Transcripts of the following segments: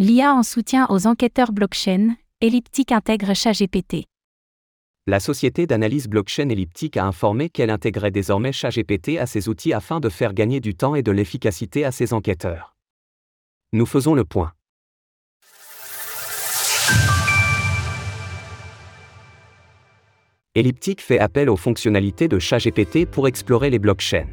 L'IA en soutien aux enquêteurs blockchain, Elliptic intègre ChatGPT. La société d'analyse blockchain Elliptic a informé qu'elle intégrait désormais ChatGPT à ses outils afin de faire gagner du temps et de l'efficacité à ses enquêteurs. Nous faisons le point. Elliptic fait appel aux fonctionnalités de ChatGPT pour explorer les blockchains.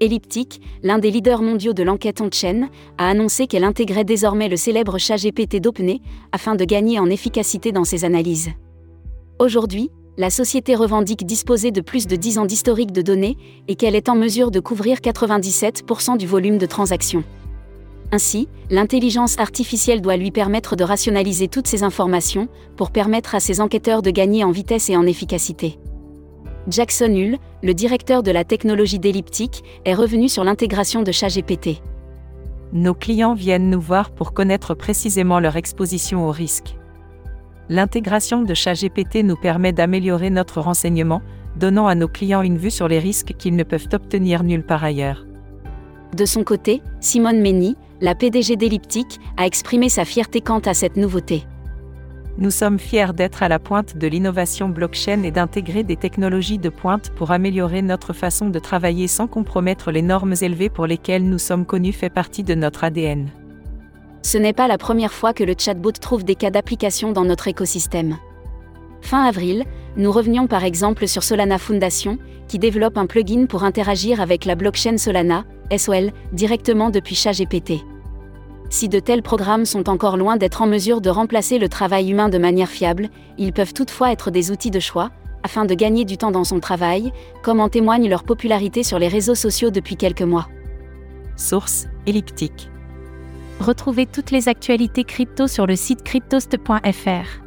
Elliptic, l'un des leaders mondiaux de l'enquête on-chain, a annoncé qu'elle intégrait désormais le célèbre ChatGPT d'OpenAI afin de gagner en efficacité dans ses analyses. Aujourd'hui, la société revendique disposer de plus de 10 ans d'historique de données et qu'elle est en mesure de couvrir 97% du volume de transactions. Ainsi, l'intelligence artificielle doit lui permettre de rationaliser toutes ces informations pour permettre à ses enquêteurs de gagner en vitesse et en efficacité. Jackson Hull, le directeur de la technologie d'Elliptic, est revenu sur l'intégration de ChatGPT. Nos clients viennent nous voir pour connaître précisément leur exposition au risque. L'intégration de ChatGPT nous permet d'améliorer notre renseignement, donnant à nos clients une vue sur les risques qu'ils ne peuvent obtenir nulle part ailleurs. De son côté, Simone Menny, la PDG d'Elliptic, a exprimé sa fierté quant à cette nouveauté. Nous sommes fiers d'être à la pointe de l'innovation blockchain et d'intégrer des technologies de pointe pour améliorer notre façon de travailler sans compromettre les normes élevées pour lesquelles nous sommes connus fait partie de notre ADN. Ce n'est pas la première fois que le chatbot trouve des cas d'application dans notre écosystème. Fin avril, nous revenions par exemple sur Solana Foundation, qui développe un plugin pour interagir avec la blockchain Solana, SOL, directement depuis ChatGPT. Si de tels programmes sont encore loin d'être en mesure de remplacer le travail humain de manière fiable, ils peuvent toutefois être des outils de choix, afin de gagner du temps dans son travail, comme en témoigne leur popularité sur les réseaux sociaux depuis quelques mois. Source elliptique. Retrouvez toutes les actualités crypto sur le site cryptost.fr.